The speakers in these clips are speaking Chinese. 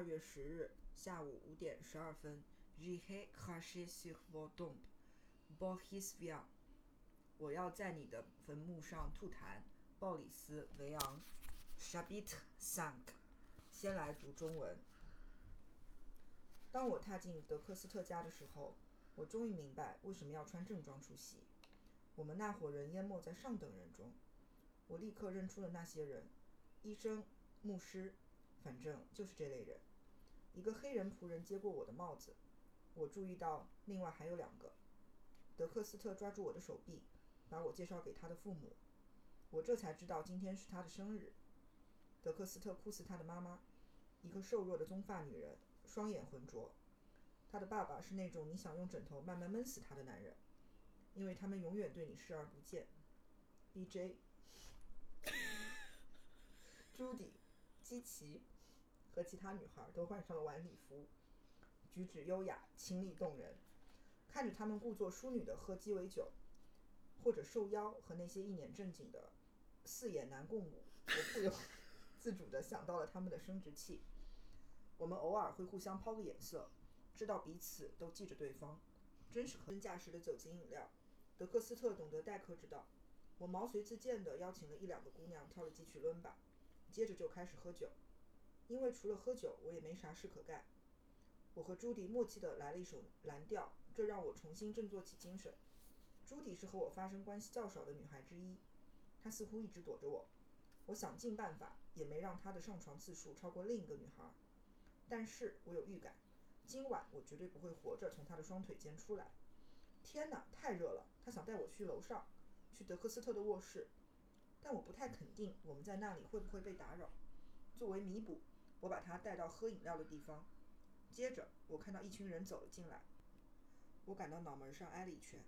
二月十日下午五点十二分，J'ai craché sur vos tombes, Boris Vian。我要在你的坟墓上吐痰，鲍里斯·维昂。Chapitre cinq。先来读中文。当我踏进德克斯特家的时候，我终于明白为什么要穿正装出席。我们那伙人淹没在上等人中。我立刻认出了那些人：医生、牧师，反正就是这类人。一个黑人仆人接过我的帽子。我注意到另外还有两个。德克斯特抓住我的手臂，把我介绍给他的父母。我这才知道今天是他的生日。德克斯特哭死他的妈妈，一个瘦弱的棕发女人，双眼浑浊。他的爸爸是那种你想用枕头慢慢闷死他的男人，因为他们永远对你视而不见。B.J. 朱迪、基奇和其他女孩都换上了晚礼服，举止优雅、清丽动人。看着他们故作淑女的喝鸡尾酒，或者受邀和那些一脸正经的四眼男共舞，我不由自主地想到了他们的生殖器。我们偶尔会互相抛个眼色，知道彼此都记着对方。真是可驾驶的酒精饮料。德克斯特懂得待客之道。我毛遂自荐地邀请了一两个姑娘跳了几曲伦巴，接着就开始喝酒。因为除了喝酒，我也没啥事可干。我和朱迪默契地来了一首蓝调，这让我重新振作起精神。朱迪是和我发生关系较少的女孩之一，她似乎一直躲着我。我想尽办法，也没让她的上床次数超过另一个女孩。但是我有预感，今晚我绝对不会活着从她的双腿间出来。天哪，太热了！她想带我去楼上。去德克斯特的卧室，但我不太肯定我们在那里会不会被打扰。作为弥补，我把他带到喝饮料的地方。接着，我看到一群人走了进来，我感到脑门上挨了一拳。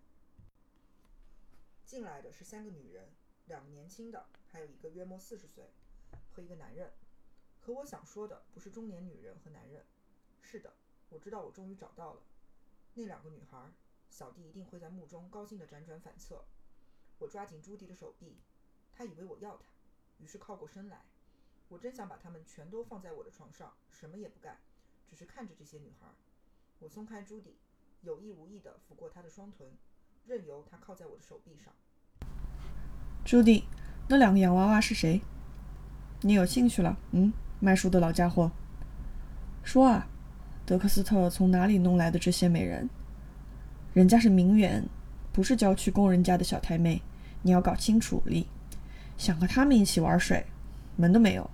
进来的是三个女人，两个年轻的，还有一个约莫四十岁，和一个男人。可我想说的不是中年女人和男人。是的，我知道我终于找到了那两个女孩。小弟一定会在墓中高兴的辗转反侧。我抓紧朱迪的手臂，他以为我要他，于是靠过身来。我真想把他们全都放在我的床上，什么也不干，只是看着这些女孩。我松开朱迪，有意无意地抚过她的双臀，任由她靠在我的手臂上。朱迪，那两个洋娃娃是谁？你有兴趣了？嗯，卖书的老家伙。说啊，德克斯特从哪里弄来的这些美人？人家是名媛，不是郊区工人家的小太妹。你要搞清楚，丽，想和他们一起玩水，门都没有，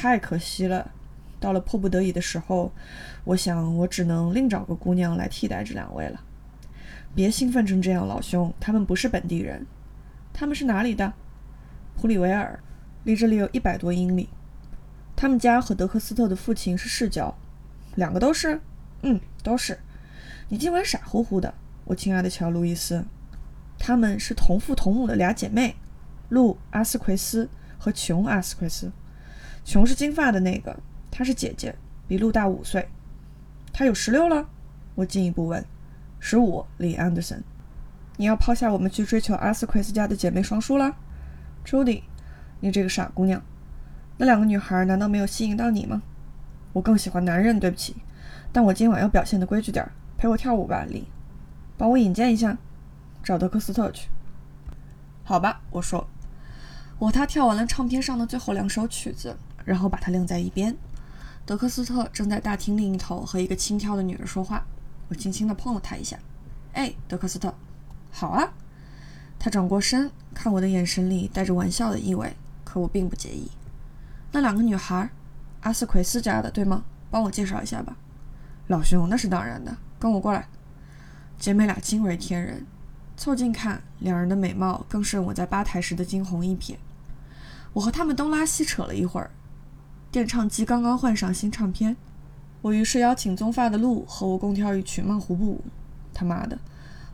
太可惜了。到了迫不得已的时候，我想我只能另找个姑娘来替代这两位了。别兴奋成这样，老兄，他们不是本地人。他们是哪里的？普里维尔，离这里有一百多英里。他们家和德克斯特的父亲是世交，两个都是？嗯，都是。你今晚傻乎乎的，我亲爱的乔·路易斯。她们是同父同母的俩姐妹，露·阿斯奎斯和琼·阿斯奎斯。琼是金发的那个，她是姐姐，比露大五岁。她有十六了？我进一步问。十五，李安德森。你要抛下我们去追求阿斯奎斯家的姐妹双姝了？朱迪，你这个傻姑娘，那两个女孩难道没有吸引到你吗？我更喜欢男人，对不起，但我今晚要表现的规矩点儿，陪我跳舞吧，李，帮我引荐一下。找德克斯特去，好吧，我说。我他跳完了唱片上的最后两首曲子，然后把他晾在一边。德克斯特正在大厅另一头和一个轻佻的女人说话。我轻轻地碰了他一下。哎，德克斯特，好啊。他转过身，看我的眼神里带着玩笑的意味，可我并不介意。那两个女孩，阿斯奎斯家的，对吗？帮我介绍一下吧。老兄，那是当然的。跟我过来。姐妹俩惊为天人。凑近看，两人的美貌更胜我在吧台时的惊鸿一瞥。我和他们东拉西扯了一会儿，电唱机刚刚换上新唱片，我于是邀请棕发的鹿和我共跳一曲曼胡布舞。他妈的，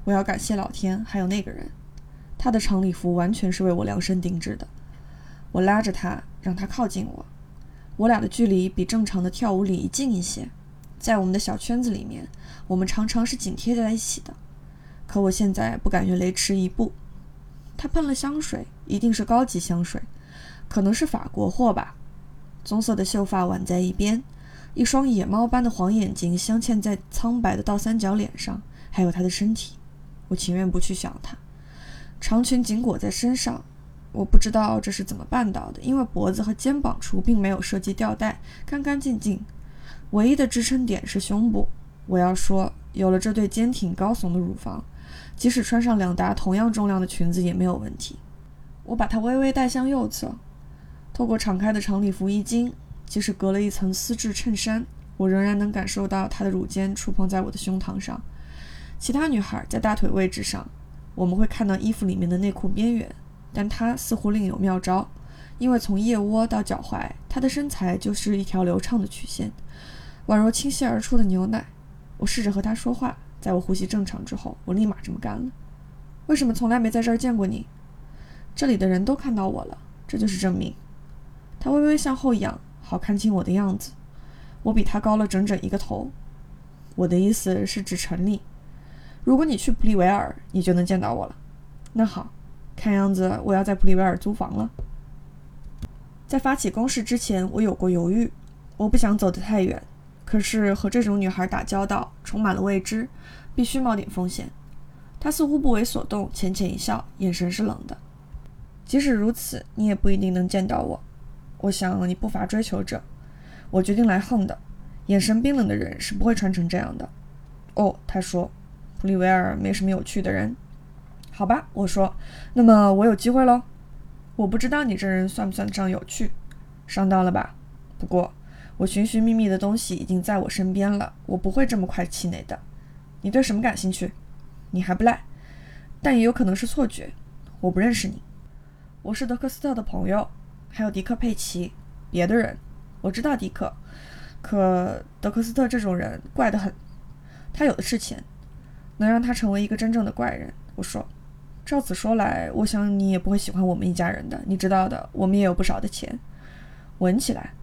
我要感谢老天，还有那个人，他的长礼服完全是为我量身定制的。我拉着他，让他靠近我，我俩的距离比正常的跳舞礼仪近一些。在我们的小圈子里面，我们常常是紧贴在一起的。可我现在不敢越雷池一步。他喷了香水，一定是高级香水，可能是法国货吧。棕色的秀发挽在一边，一双野猫般的黄眼睛镶嵌在苍白的倒三角脸上，还有她的身体。我情愿不去想她。长裙紧裹在身上，我不知道这是怎么办到的，因为脖子和肩膀处并没有设计吊带，干干净净。唯一的支撑点是胸部。我要说，有了这对坚挺高耸的乳房，即使穿上两搭同样重量的裙子也没有问题。我把它微微带向右侧，透过敞开的长礼服衣襟，即使隔了一层丝质衬衫，我仍然能感受到她的乳尖触碰在我的胸膛上。其他女孩在大腿位置上，我们会看到衣服里面的内裤边缘，但她似乎另有妙招，因为从腋窝到脚踝，她的身材就是一条流畅的曲线，宛若倾泻而出的牛奶。我试着和她说话，在我呼吸正常之后，我立马这么干了。为什么从来没在这儿见过你？这里的人都看到我了，这就是证明。他微微向后仰，好看清我的样子。我比她高了整整一个头。我的意思是指城里。如果你去普里维尔，你就能见到我了。那好，看样子我要在普里维尔租房了。在发起攻势之前，我有过犹豫。我不想走得太远，可是和这种女孩打交道充满了未知，必须冒点风险。她似乎不为所动，浅浅一笑，眼神是冷的。即使如此，你也不一定能见到我。我想你不乏追求者。我决定来横的。眼神冰冷的人是不会穿成这样的。哦，他说。普利维尔没什么有趣的人，好吧，我说，那么我有机会喽。我不知道你这人算不算得上有趣，上当了吧？不过我寻寻觅觅的东西已经在我身边了，我不会这么快气馁的。你对什么感兴趣？你还不赖，但也有可能是错觉。我不认识你，我是德克斯特的朋友，还有迪克佩奇。别的人，我知道迪克，可德克斯特这种人怪得很，他有的是钱。能让他成为一个真正的怪人，我说。照此说来，我想你也不会喜欢我们一家人的。你知道的，我们也有不少的钱。闻起来，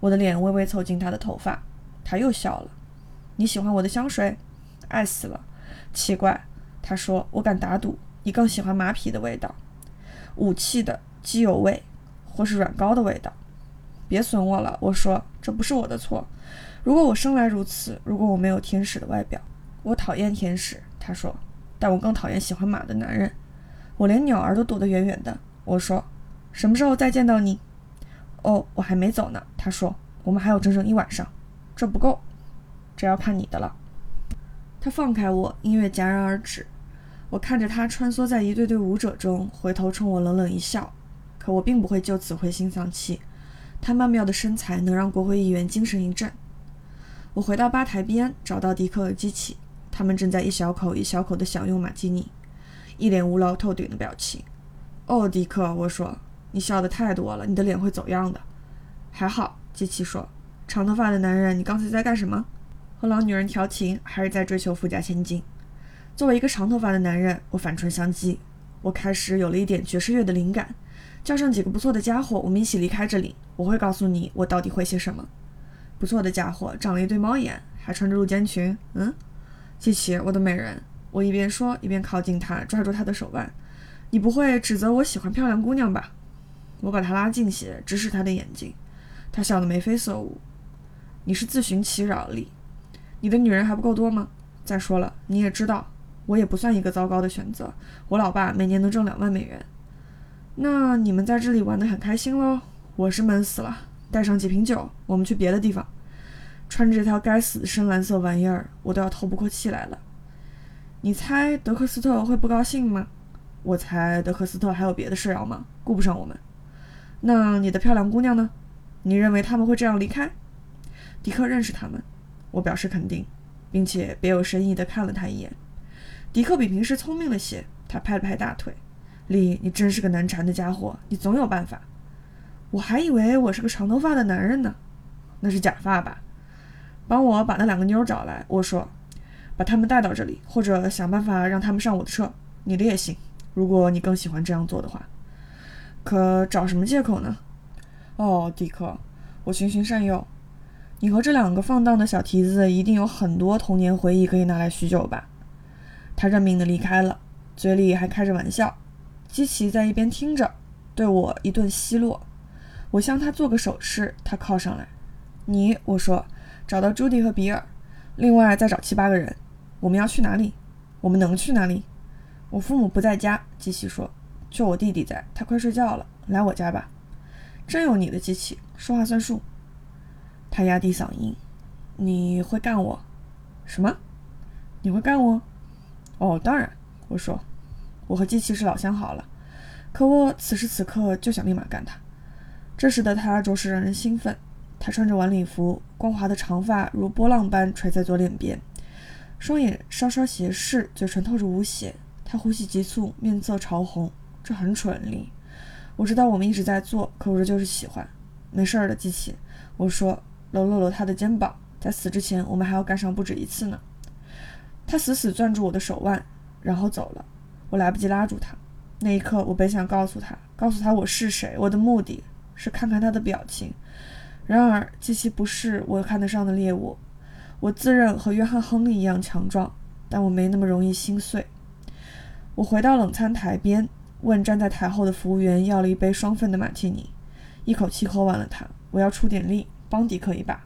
我的脸微微凑近他的头发，他又笑了。你喜欢我的香水？爱死了。奇怪，他说。我敢打赌，你更喜欢马匹的味道，武器的机油味，或是软膏的味道。别损我了，我说。这不是我的错。如果我生来如此，如果我没有天使的外表。我讨厌天使，他说，但我更讨厌喜欢马的男人。我连鸟儿都躲得远远的。我说，什么时候再见到你？哦，我还没走呢。他说，我们还有整整一晚上，这不够，这要看你的了。他放开我，音乐戛然而止。我看着他穿梭在一对对舞者中，回头冲我冷冷一笑。可我并不会就此灰心丧气。他曼妙的身材能让国会议员精神一振。我回到吧台边，找到迪克和机器。他们正在一小口一小口地享用马基尼，一脸无聊透顶的表情。哦，迪克，我说，你笑得太多了，你的脸会走样的。还好，机器说，长头发的男人，你刚才在干什么？和老女人调情，还是在追求富家千金？作为一个长头发的男人，我反唇相讥。我开始有了一点爵士乐的灵感。叫上几个不错的家伙，我们一起离开这里。我会告诉你，我到底会些什么。不错的家伙，长了一对猫眼，还穿着露肩裙。嗯。机器，我的美人，我一边说一边靠近他，抓住他的手腕。你不会指责我喜欢漂亮姑娘吧？我把他拉近些，直视他的眼睛。他笑得眉飞色舞。你是自寻其扰，里。你的女人还不够多吗？再说了，你也知道，我也不算一个糟糕的选择。我老爸每年能挣两万美元。那你们在这里玩得很开心喽？我是闷死了。带上几瓶酒，我们去别的地方。穿着这条该死的深蓝色玩意儿，我都要透不过气来了。你猜德克斯特会不高兴吗？我猜德克斯特还有别的事要忙，顾不上我们。那你的漂亮姑娘呢？你认为他们会这样离开？迪克认识他们，我表示肯定，并且别有深意地看了他一眼。迪克比平时聪明了些，他拍了拍大腿。丽，你真是个难缠的家伙，你总有办法。我还以为我是个长头发的男人呢，那是假发吧？帮我把那两个妞找来，我说，把他们带到这里，或者想办法让他们上我的车，你的也行，如果你更喜欢这样做的话。可找什么借口呢？哦，迪克，我循循善诱，你和这两个放荡的小蹄子一定有很多童年回忆可以拿来叙旧吧？他认命的离开了，嘴里还开着玩笑。基奇在一边听着，对我一顿奚落。我向他做个手势，他靠上来。你，我说。找到朱迪和比尔，另外再找七八个人。我们要去哪里？我们能去哪里？我父母不在家，机器说，就我弟弟在，他快睡觉了。来我家吧。真有你的机器，说话算数。他压低嗓音：“你会干我？什么？你会干我？哦，当然。”我说：“我和机器是老相好了。”可我此时此刻就想立马干他。这时的他着实让人兴奋。他穿着晚礼服，光滑的长发如波浪般垂在左脸边，双眼稍稍斜视，嘴唇透着无邪。他呼吸急促，面色潮红，这很蠢力。我知道我们一直在做，可我这就是喜欢。没事儿的，机器。我说，搂了搂他的肩膀。在死之前，我们还要干上不止一次呢。他死死攥住我的手腕，然后走了。我来不及拉住他。那一刻，我本想告诉他，告诉他我是谁，我的目的是看看他的表情。然而，机器不是我看得上的猎物。我自认和约翰·亨利一样强壮，但我没那么容易心碎。我回到冷餐台边，问站在台后的服务员要了一杯双份的马提尼，一口气喝完了它。我要出点力，帮迪克一把。